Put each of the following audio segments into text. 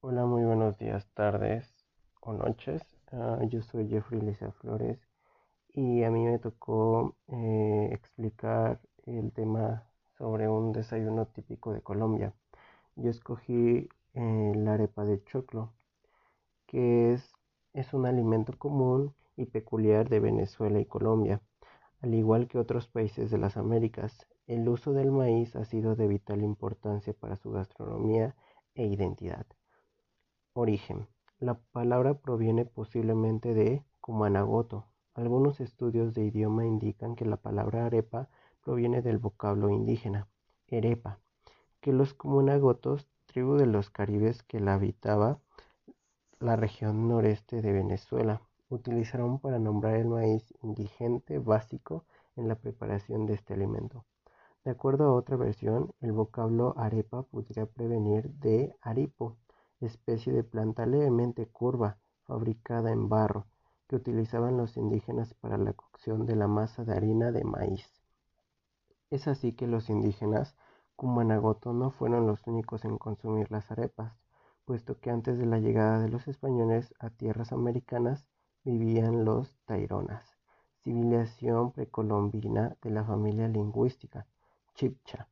Hola, muy buenos días, tardes o noches. Ah, yo soy Jeffrey Lisa Flores y a mí me tocó eh, explicar el tema sobre un desayuno típico de Colombia. Yo escogí eh, la arepa de choclo, que es, es un alimento común y peculiar de Venezuela y Colombia. Al igual que otros países de las Américas, el uso del maíz ha sido de vital importancia para su gastronomía e identidad. Origen: La palabra proviene posiblemente de Kumanagoto. Algunos estudios de idioma indican que la palabra arepa proviene del vocablo indígena "erepa", que los Kumanagotos, tribu de los caribes que la habitaba la región noreste de Venezuela, utilizaron para nombrar el maíz indigente básico en la preparación de este alimento. De acuerdo a otra versión, el vocablo arepa podría prevenir de aripo, especie de planta levemente curva, fabricada en barro, que utilizaban los indígenas para la cocción de la masa de harina de maíz. Es así que los indígenas Cumanagoto no fueron los únicos en consumir las arepas, puesto que antes de la llegada de los españoles a tierras americanas vivían los taironas, civilización precolombina de la familia lingüística chipcha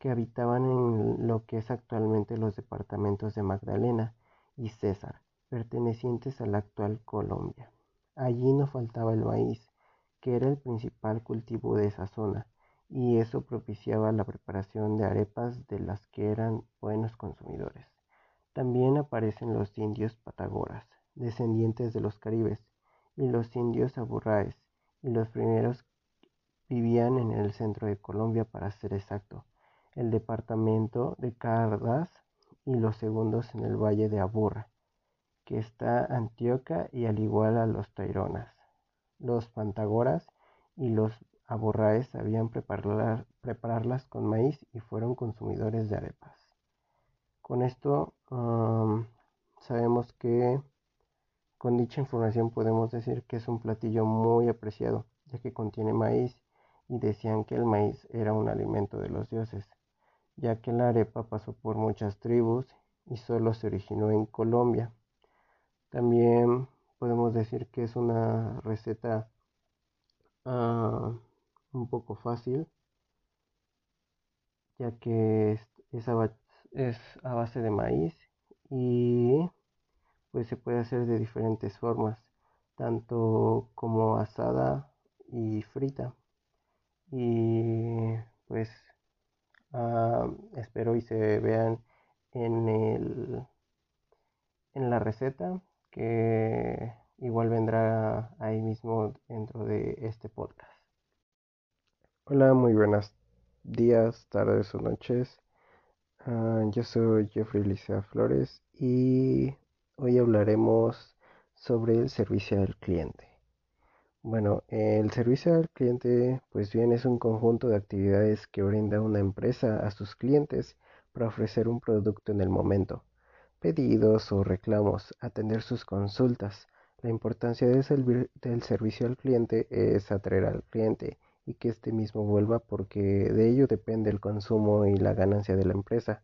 que habitaban en lo que es actualmente los departamentos de Magdalena y César, pertenecientes a la actual Colombia. Allí no faltaba el maíz, que era el principal cultivo de esa zona, y eso propiciaba la preparación de arepas de las que eran buenos consumidores. También aparecen los indios patagoras, descendientes de los caribes, y los indios aburraes, y los primeros vivían en el centro de Colombia para ser exacto, el departamento de Cardas y los segundos en el valle de Aburra, que está Antioquia y al igual a los Taironas. Los Pantagoras y los Aburraes sabían prepararlas con maíz y fueron consumidores de arepas. Con esto sabemos que con dicha información podemos decir que es un platillo muy apreciado, ya que contiene maíz y decían que el maíz era un alimento de los dioses ya que la arepa pasó por muchas tribus y solo se originó en Colombia. También podemos decir que es una receta ah, un poco fácil, ya que es, a, es a base de maíz y pues se puede hacer de diferentes formas, tanto como asada y frita. Y pues Ah, espero y se vean en, el, en la receta que igual vendrá ahí mismo dentro de este podcast. Hola, muy buenos días, tardes o noches. Ah, yo soy Jeffrey Licea Flores y hoy hablaremos sobre el servicio al cliente. Bueno, el servicio al cliente, pues bien, es un conjunto de actividades que brinda una empresa a sus clientes para ofrecer un producto en el momento, pedidos o reclamos, atender sus consultas. La importancia del, servicio al cliente es atraer al cliente y que éste mismo vuelva porque de ello depende el consumo y la ganancia de la empresa.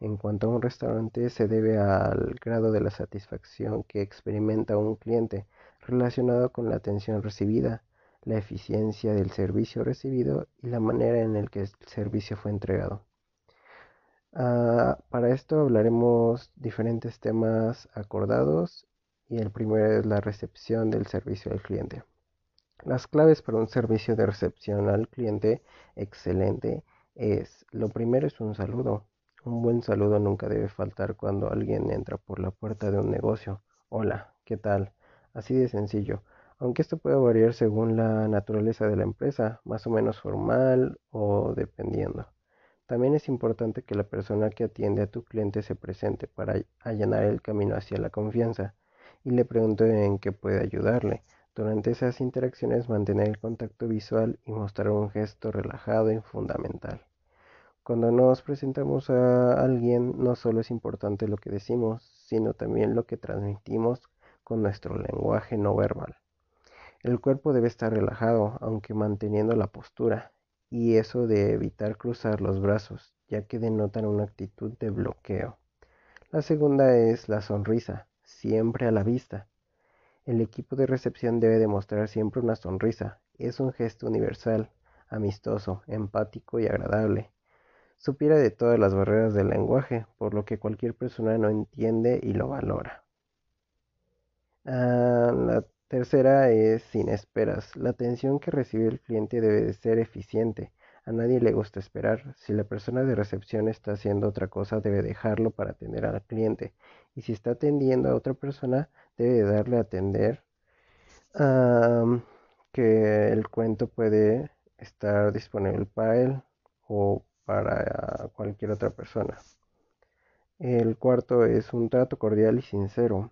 En cuanto a un restaurante, se debe al grado de la satisfacción que experimenta un cliente relacionado con la atención recibida, la eficiencia del servicio recibido y la manera en la que el servicio fue entregado. Ah, para esto hablaremos diferentes temas acordados y el primero es la recepción del servicio al cliente. Las claves para un servicio de recepción al cliente excelente es, lo primero es un saludo. Un buen saludo nunca debe faltar cuando alguien entra por la puerta de un negocio. Hola, ¿qué tal? Así de sencillo, aunque esto puede variar según la naturaleza de la empresa, más o menos formal o dependiendo. También es importante que la persona que atiende a tu cliente se presente para allanar el camino hacia la confianza y le pregunte en qué puede ayudarle. Durante esas interacciones mantener el contacto visual y mostrar un gesto relajado y fundamental. Cuando nos presentamos a alguien no solo es importante lo que decimos, sino también lo que transmitimos con nuestro lenguaje no verbal. El cuerpo debe estar relajado, aunque manteniendo la postura, y eso de evitar cruzar los brazos, ya que denotan una actitud de bloqueo. La segunda es la sonrisa, siempre a la vista. El equipo de recepción debe demostrar siempre una sonrisa. Es un gesto universal, amistoso, empático y agradable. Supiera de todas las barreras del lenguaje, por lo que cualquier persona no entiende y lo valora. Ah, la tercera es sin esperas. La atención que recibe el cliente debe de ser eficiente. A nadie le gusta esperar. Si la persona de recepción está haciendo otra cosa, debe dejarlo para atender al cliente. Y si está atendiendo a otra persona, debe darle a atender que el cuento puede estar disponible para él o para cualquier otra persona. El cuarto es un trato cordial y sincero.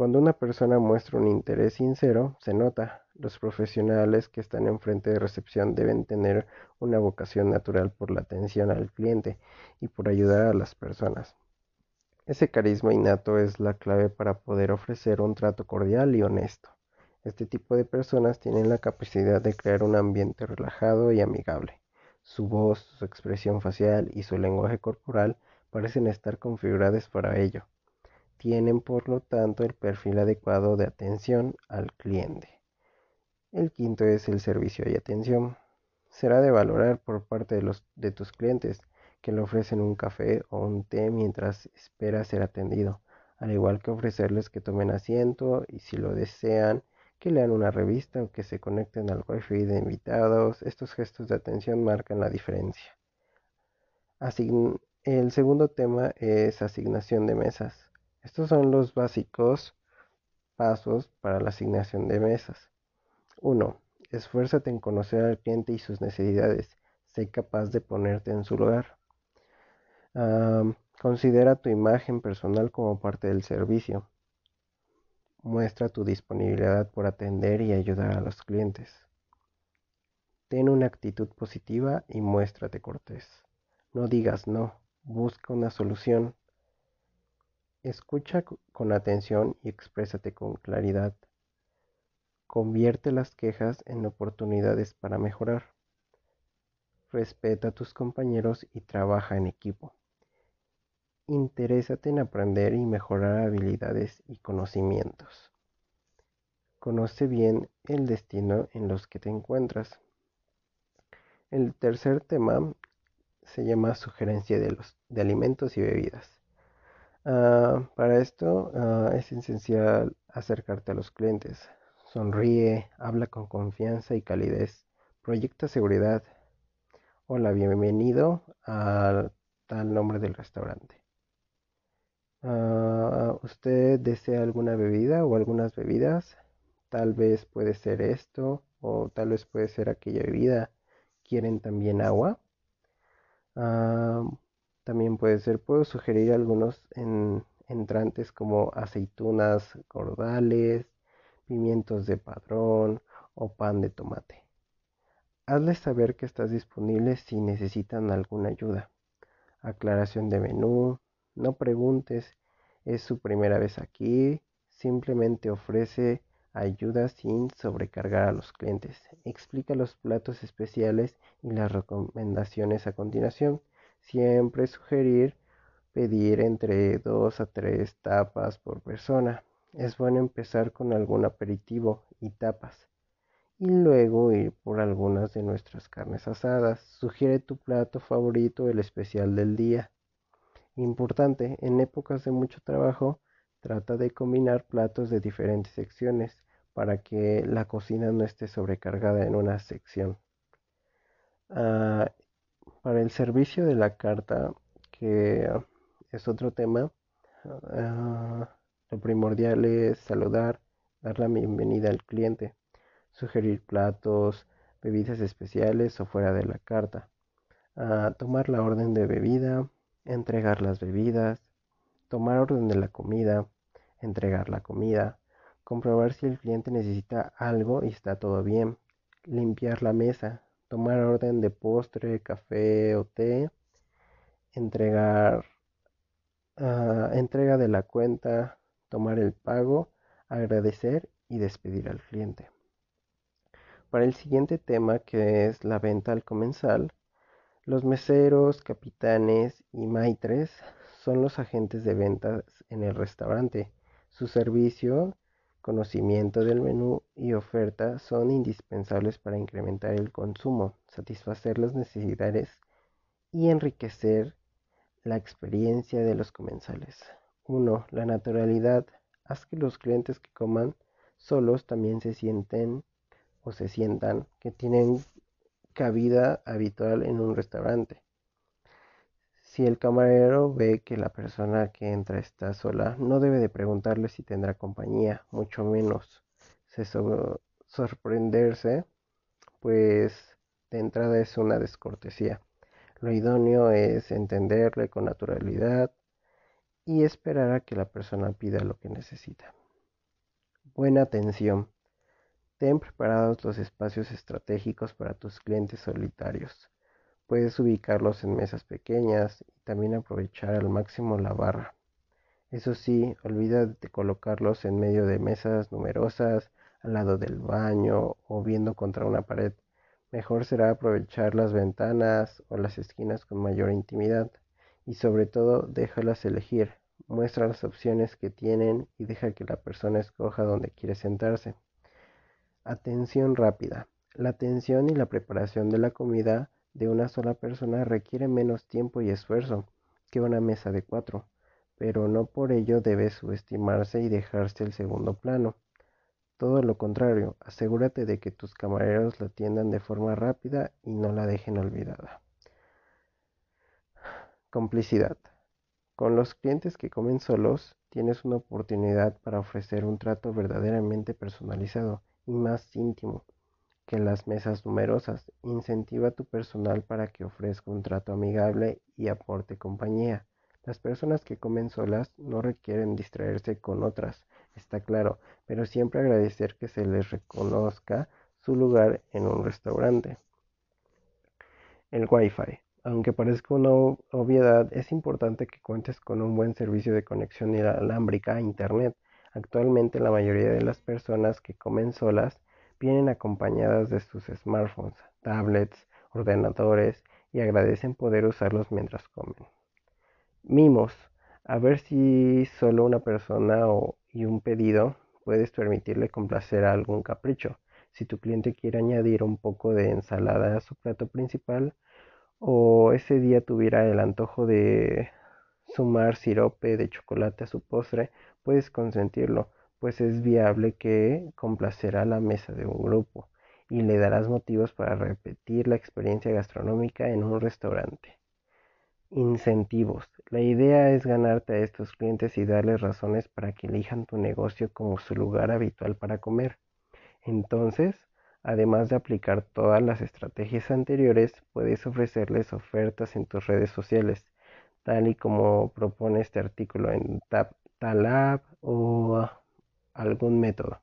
Cuando una persona muestra un interés sincero, se nota. Los profesionales que están en frente de recepción deben tener una vocación natural por la atención al cliente y por ayudar a las personas. Ese carisma innato es la clave para poder ofrecer un trato cordial y honesto. Este tipo de personas tienen la capacidad de crear un ambiente relajado y amigable. Su voz, su expresión facial y su lenguaje corporal parecen estar configuradas para ello. Tienen, por lo tanto, el perfil adecuado de atención al cliente. El quinto es el servicio y atención. Será de valorar por parte de, los, de tus clientes que le ofrecen un café o un té mientras espera ser atendido, al igual que ofrecerles que tomen asiento y si lo desean, que lean una revista o que se conecten al wifi de invitados. Estos gestos de atención marcan la diferencia. el segundo tema es asignación de mesas. Estos son los básicos pasos para la asignación de mesas. 1. Esfuérzate en conocer al cliente y sus necesidades. Sé capaz de ponerte en su lugar. considera tu imagen personal como parte del servicio. Muestra tu disponibilidad por atender y ayudar a los clientes. Ten una actitud positiva y muéstrate cortés. No digas no, busca una solución. Escucha con atención y exprésate con claridad. Convierte las quejas en oportunidades para mejorar. Respeta a tus compañeros y trabaja en equipo. Interésate en aprender y mejorar habilidades y conocimientos. Conoce bien el destino en los que te encuentras. El tercer tema se llama sugerencia de, de alimentos y bebidas. Ah, para esto ah, es esencial acercarte a los clientes. Sonríe, habla con confianza y calidez. Proyecta seguridad. Hola, bienvenido a tal nombre del restaurante. Ah, ¿Usted desea alguna bebida o algunas bebidas? Tal vez puede ser esto o tal vez puede ser aquella bebida. ¿Quieren también agua? También puede ser, puedo sugerir algunos en, entrantes como aceitunas cordales, pimientos de padrón o pan de tomate. Hazles saber que estás disponible si necesitan alguna ayuda. Aclaración de menú, no preguntes, es su primera vez aquí, simplemente ofrece ayuda sin sobrecargar a los clientes. Explica los platos especiales y las recomendaciones a continuación. Siempre sugerir pedir entre dos a tres tapas por persona. Es bueno empezar con algún aperitivo y tapas y luego ir por algunas de nuestras carnes asadas. Sugiere tu plato favorito, el especial del día. Importante, en épocas de mucho trabajo, trata de combinar platos de diferentes secciones para que la cocina no esté sobrecargada en una sección. Ah, para el servicio de la carta, que es otro tema, ah, lo primordial es saludar, dar la bienvenida al cliente, sugerir platos, bebidas especiales o fuera de la carta, ah, tomar la orden de bebida, entregar las bebidas, tomar orden de la comida, entregar la comida, comprobar si el cliente necesita algo y está todo bien, limpiar la mesa, tomar orden de postre, café o té, entregar ah, entrega de la cuenta, tomar el pago, agradecer y despedir al cliente. Para el siguiente tema que es la venta al comensal, los meseros, capitanes y maitres son los agentes de ventas en el restaurante. Su servicio, conocimiento del menú y oferta son indispensables para incrementar el consumo, satisfacer las necesidades y enriquecer la experiencia de los comensales. 1. La naturalidad. Haz que los clientes que coman solos también se sienten o se sientan que tienen cabida habitual en un restaurante. Si el camarero ve que la persona que entra está sola, no debe de preguntarle si tendrá compañía, mucho menos se sorprenderse, pues de entrada es una descortesía. Lo idóneo es entenderle con naturalidad y esperar a que la persona pida lo que necesita. Buena atención. Ten preparados los espacios estratégicos para tus clientes solitarios. Puedes ubicarlos en mesas pequeñas y también aprovechar al máximo la barra. Eso sí, olvida de colocarlos en medio de mesas numerosas, al lado del baño o viendo contra una pared. Mejor será aprovechar las ventanas o las esquinas con mayor intimidad y sobre todo déjalas elegir. Muestra las opciones que tienen y deja que la persona escoja dónde quiere sentarse. Atención rápida. La atención y la preparación de la comida de una sola persona requiere menos tiempo y esfuerzo que una mesa de cuatro, pero no por ello debe subestimarse y dejarse el segundo plano. Todo lo contrario, asegúrate de que tus camareros la atiendan de forma rápida y no la dejen olvidada. Complicidad. Con los clientes que comen solos, tienes una oportunidad para ofrecer un trato verdaderamente personalizado y más íntimo que las mesas numerosas. Incentiva a tu personal para que ofrezca un trato amigable y aporte compañía. Las personas que comen solas no requieren distraerse con otras, está claro, pero siempre agradecer que se les reconozca su lugar en un restaurante. El Wi-Fi. Aunque parezca una obviedad, es importante que cuentes con un buen servicio de conexión inalámbrica a Internet. Actualmente la mayoría de las personas que comen solas vienen acompañadas de sus smartphones, tablets, ordenadores y agradecen poder usarlos mientras comen. Mimos. A ver si solo una persona y un pedido puedes permitirle complacer a algún capricho. Si tu cliente quiere añadir un poco de ensalada a su plato principal o ese día tuviera el antojo de sumar sirope de chocolate a su postre, puedes consentirlo, pues es viable que complacerá la mesa de un grupo y le darás motivos para repetir la experiencia gastronómica en un restaurante. Incentivos. La idea es ganarte a estos clientes y darles razones para que elijan tu negocio como su lugar habitual para comer. Entonces, además de aplicar todas las estrategias anteriores, puedes ofrecerles ofertas en tus redes sociales tal y como propone este artículo en Talab o algún método.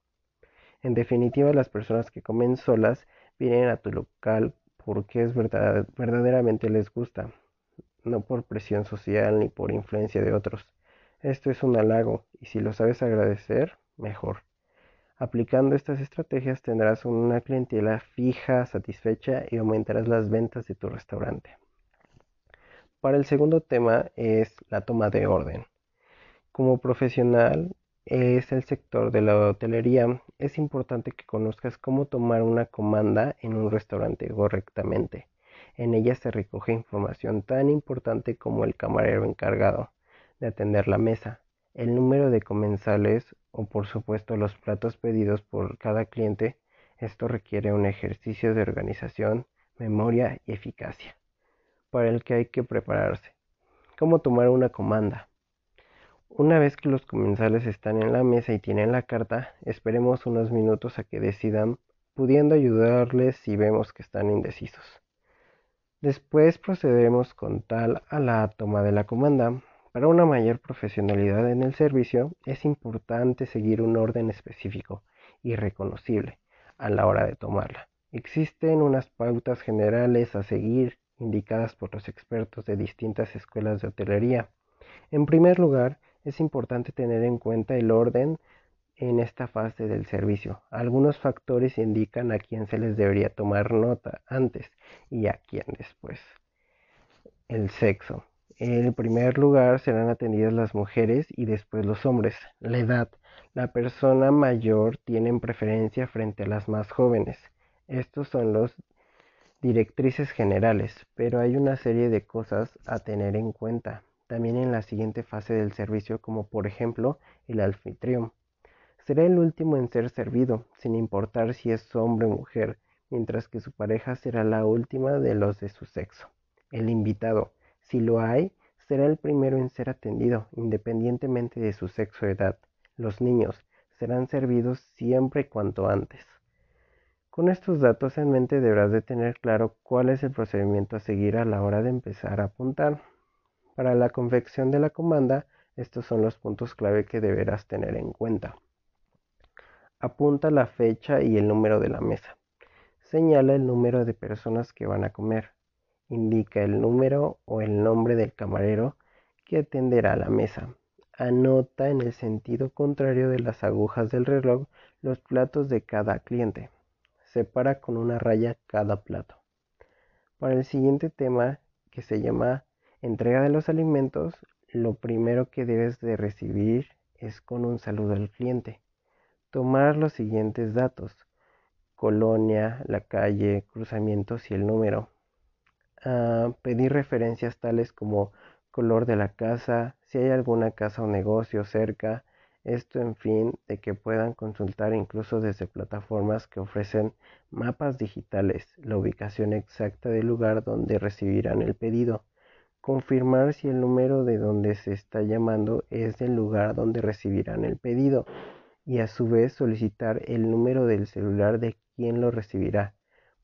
En definitiva, las personas que comen solas vienen a tu local porque es verdad, verdaderamente les gusta, no por presión social ni por influencia de otros. Esto es un halago y si lo sabes agradecer, mejor. Aplicando estas estrategias tendrás una clientela fija, satisfecha y aumentarás las ventas de tu restaurante. Para el segundo tema es la toma de orden. Como profesional es el sector de la hotelería, es importante que conozcas cómo tomar una comanda en un restaurante correctamente. En ella se recoge información tan importante como el camarero encargado de atender la mesa, el número de comensales o por supuesto los platos pedidos por cada cliente. Esto requiere un ejercicio de organización, memoria y eficacia para el que hay que prepararse. ¿Cómo tomar una comanda? Una vez que los comensales están en la mesa y tienen la carta, esperemos unos minutos a que decidan, pudiendo ayudarles si vemos que están indecisos. Después procederemos con tal a la toma de la comanda. Para una mayor profesionalidad en el servicio es importante seguir un orden específico y reconocible a la hora de tomarla. Existen unas pautas generales a seguir indicadas por los expertos de distintas escuelas de hotelería. En primer lugar, es importante tener en cuenta el orden en esta fase del servicio. Algunos factores indican a quién se les debería tomar nota antes y a quién después. El sexo. En primer lugar serán atendidas las mujeres y después los hombres. La edad. La persona mayor tiene preferencia frente a las más jóvenes. Estos son los directrices generales, pero hay una serie de cosas a tener en cuenta también en la siguiente fase del servicio, como por ejemplo el anfitrión. Será el último en ser servido, sin importar si es hombre o mujer, mientras que su pareja será la última de los de su sexo. El invitado, si lo hay, será el primero en ser atendido, independientemente de su sexo o edad. Los niños serán servidos siempre cuanto antes. Con estos datos en mente deberás de tener claro cuál es el procedimiento a seguir a la hora de empezar a apuntar. Para la confección de la comanda, estos son los puntos clave que deberás tener en cuenta. Apunta la fecha y el número de la mesa. Señala el número de personas que van a comer. Indica el número o el nombre del camarero que atenderá la mesa. Anota en el sentido contrario de las agujas del reloj los platos de cada cliente. Separa con una raya cada plato. Para el siguiente tema, que se llama entrega de los alimentos, lo primero que debes de recibir es con un saludo al cliente. Tomar los siguientes datos. Colonia, la calle, cruzamientos y el número. Ah, pedir referencias tales como color de la casa, si hay alguna casa o negocio cerca, esto en fin de que puedan consultar incluso desde plataformas que ofrecen mapas digitales, la ubicación exacta del lugar donde recibirán el pedido confirmar si el número de donde se está llamando es del lugar donde recibirán el pedido y a su vez solicitar el número del celular de quien lo recibirá.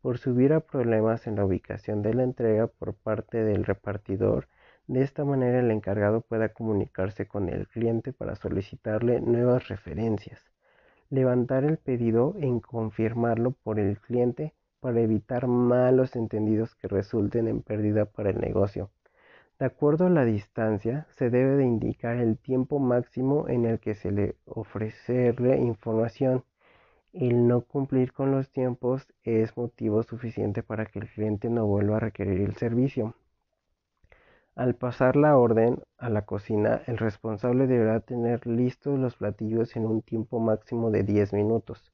Por si hubiera problemas en la ubicación de la entrega por parte del repartidor, de esta manera el encargado pueda comunicarse con el cliente para solicitarle nuevas referencias. Levantar el pedido en confirmarlo por el cliente para evitar malos entendidos que resulten en pérdida para el negocio. De acuerdo a la distancia, se debe de indicar el tiempo máximo en el que se le ofrecerle información. El no cumplir con los tiempos es motivo suficiente para que el cliente no vuelva a requerir el servicio. Al pasar la orden a la cocina, el responsable deberá tener listos los platillos en un tiempo máximo de 10 minutos.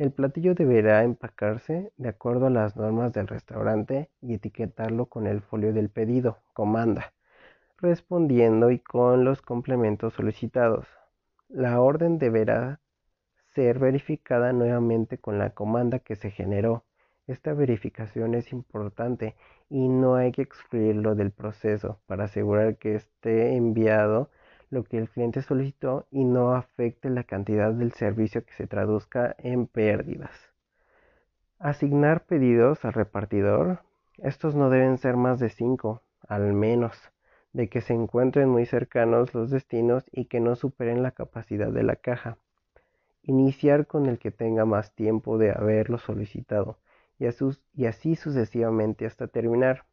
El platillo deberá empacarse de acuerdo a las normas del restaurante y etiquetarlo con el folio del pedido, comanda, respondiendo y con los complementos solicitados. La orden deberá ser verificada nuevamente con la comanda que se generó. Esta verificación es importante y no hay que excluirlo del proceso para asegurar que esté enviado lo que el cliente solicitó y no afecte la cantidad del servicio que se traduzca en pérdidas. Asignar pedidos al repartidor. Estos no deben ser más de 5, al menos, de que se encuentren muy cercanos los destinos y que no superen la capacidad de la caja. Iniciar con el que tenga más tiempo de haberlo solicitado y, así sucesivamente hasta terminar.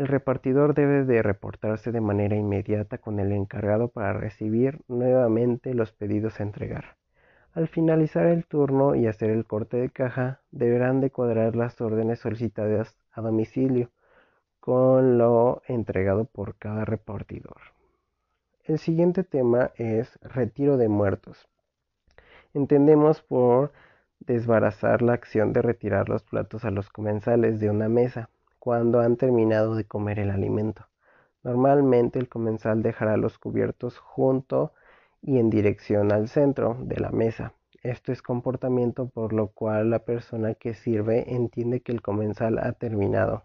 El repartidor debe de reportarse de manera inmediata con el encargado para recibir nuevamente los pedidos a entregar. Al finalizar el turno y hacer el corte de caja, deberán de cuadrar las órdenes solicitadas a domicilio con lo entregado por cada repartidor. El siguiente tema es retiro de muertos. Entendemos por desbarazar la acción de retirar los platos a los comensales de una mesa cuando han terminado de comer el alimento. Normalmente el comensal dejará los cubiertos junto y en dirección al centro de la mesa. Esto es comportamiento por lo cual la persona que sirve entiende que el comensal ha terminado.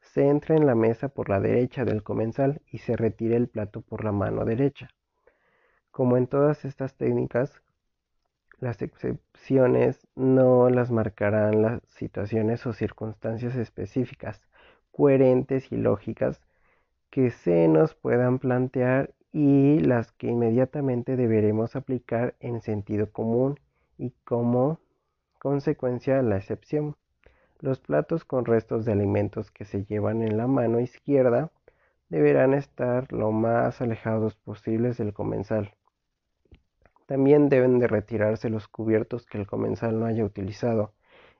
Se entra en la mesa por la derecha del comensal y se retira el plato por la mano derecha. Como en todas estas técnicas, las excepciones no las marcarán las situaciones o circunstancias específicas, coherentes y lógicas que se nos puedan plantear y las que inmediatamente deberemos aplicar en sentido común y como consecuencia la excepción. Los platos con restos de alimentos que se llevan en la mano izquierda deberán estar lo más alejados posibles del comensal. También deben de retirarse los cubiertos que el comensal no haya utilizado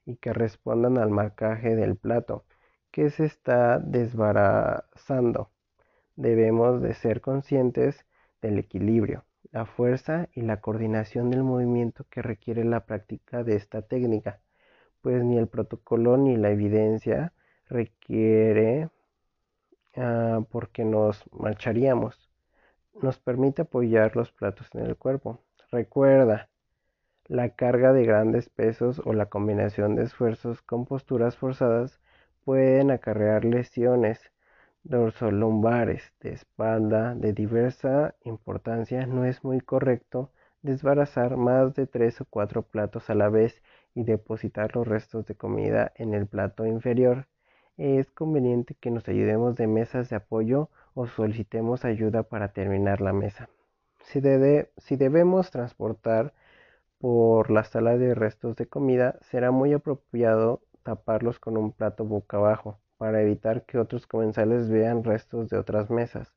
y que respondan al marcaje del plato que se está desbarazando. Debemos de ser conscientes del equilibrio, la fuerza y la coordinación del movimiento que requiere la práctica de esta técnica, pues ni el protocolo ni la evidencia requiere ah, porque nos marcharíamos. Nos permite apoyar los platos en el cuerpo. Recuerda, la carga de grandes pesos o la combinación de esfuerzos con posturas forzadas pueden acarrear lesiones dorsolumbares de espalda de diversa importancia. No es muy correcto desbarazar más de tres o cuatro platos a la vez y depositar los restos de comida en el plato inferior. Es conveniente que nos ayudemos de mesas de apoyo o solicitemos ayuda para terminar la mesa. Si, debemos transportar por la sala de restos de comida, será muy apropiado taparlos con un plato boca abajo para evitar que otros comensales vean restos de otras mesas.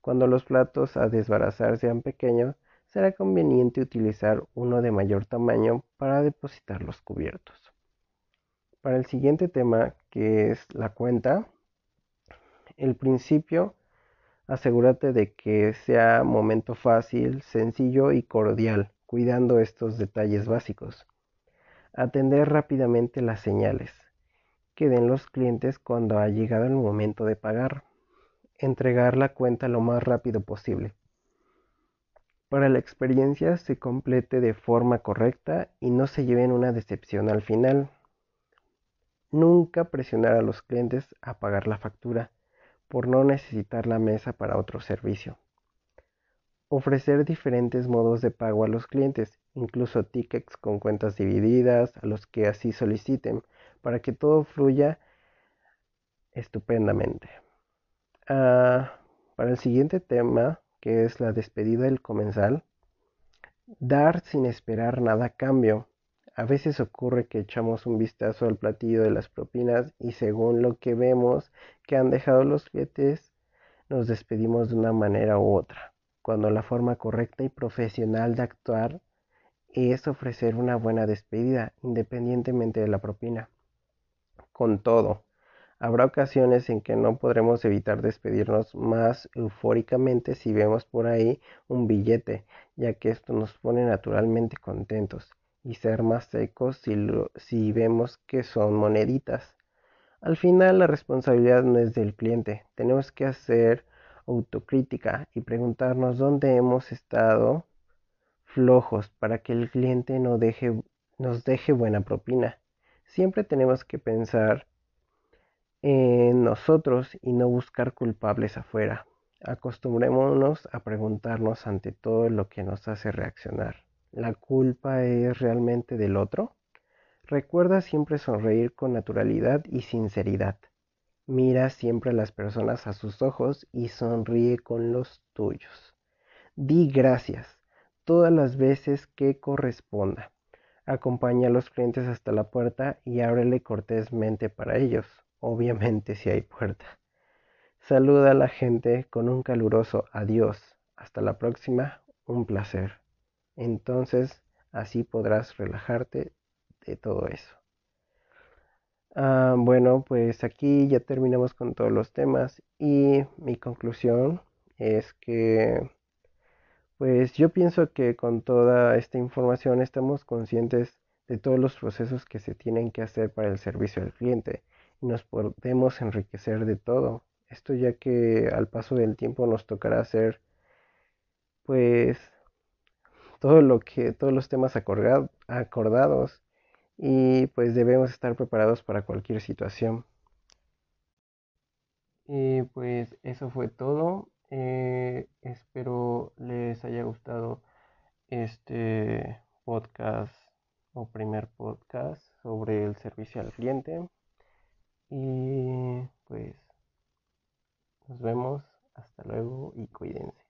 Cuando los platos a desbarazar sean pequeños, será conveniente utilizar uno de mayor tamaño para depositar los cubiertos. Para el siguiente tema, que es la cuenta, el principio, asegúrate de que sea momento fácil, sencillo y cordial, cuidando estos detalles básicos. Atender rápidamente las señales que den los clientes cuando ha llegado el momento de pagar. Entregar la cuenta lo más rápido posible. Para la experiencia se complete de forma correcta y no se lleven una decepción al final. Nunca presionar a los clientes a pagar la factura por no necesitar la mesa para otro servicio. Ofrecer diferentes modos de pago a los clientes, incluso tickets con cuentas divididas a los que así soliciten, para que todo fluya estupendamente. Ah, para el siguiente tema, que es la despedida del comensal, dar sin esperar nada a cambio. A veces ocurre que echamos un vistazo al platillo de las propinas y según lo que vemos que han dejado los clientes, nos despedimos de una manera u otra, cuando la forma correcta y profesional de actuar es ofrecer una buena despedida independientemente de la propina con todo. Habrá ocasiones en que no podremos evitar despedirnos más eufóricamente si vemos por ahí un billete, ya que esto nos pone naturalmente contentos, y ser más secos si, vemos que son moneditas. Al final la responsabilidad no es del cliente, tenemos que hacer autocrítica y preguntarnos dónde hemos estado flojos para que el cliente no nos deje buena propina. Siempre tenemos que pensar en nosotros y no buscar culpables afuera. Acostumbrémonos a preguntarnos ante todo lo que nos hace reaccionar. ¿La culpa es realmente del otro? Recuerda siempre sonreír con naturalidad y sinceridad. Mira siempre a las personas a sus ojos y sonríe con los tuyos. Di gracias todas las veces que corresponda. Acompaña a los clientes hasta la puerta y ábrele cortésmente para ellos, obviamente si hay puerta. Saluda a la gente con un caluroso adiós. Hasta la próxima, un placer. Entonces, así podrás relajarte de todo eso. Ah, bueno, pues aquí ya terminamos con todos los temas y mi conclusión es que pues yo pienso que con toda esta información estamos conscientes de todos los procesos que se tienen que hacer para el servicio al cliente y nos podemos enriquecer de todo. Esto ya que al paso del tiempo nos tocará hacer pues todo lo que todos los temas acordados y pues debemos estar preparados para cualquier situación. Y pues eso fue todo. Eh, espero les haya gustado este podcast o primer podcast sobre el servicio al cliente. Y pues nos vemos. Hasta luego y cuídense.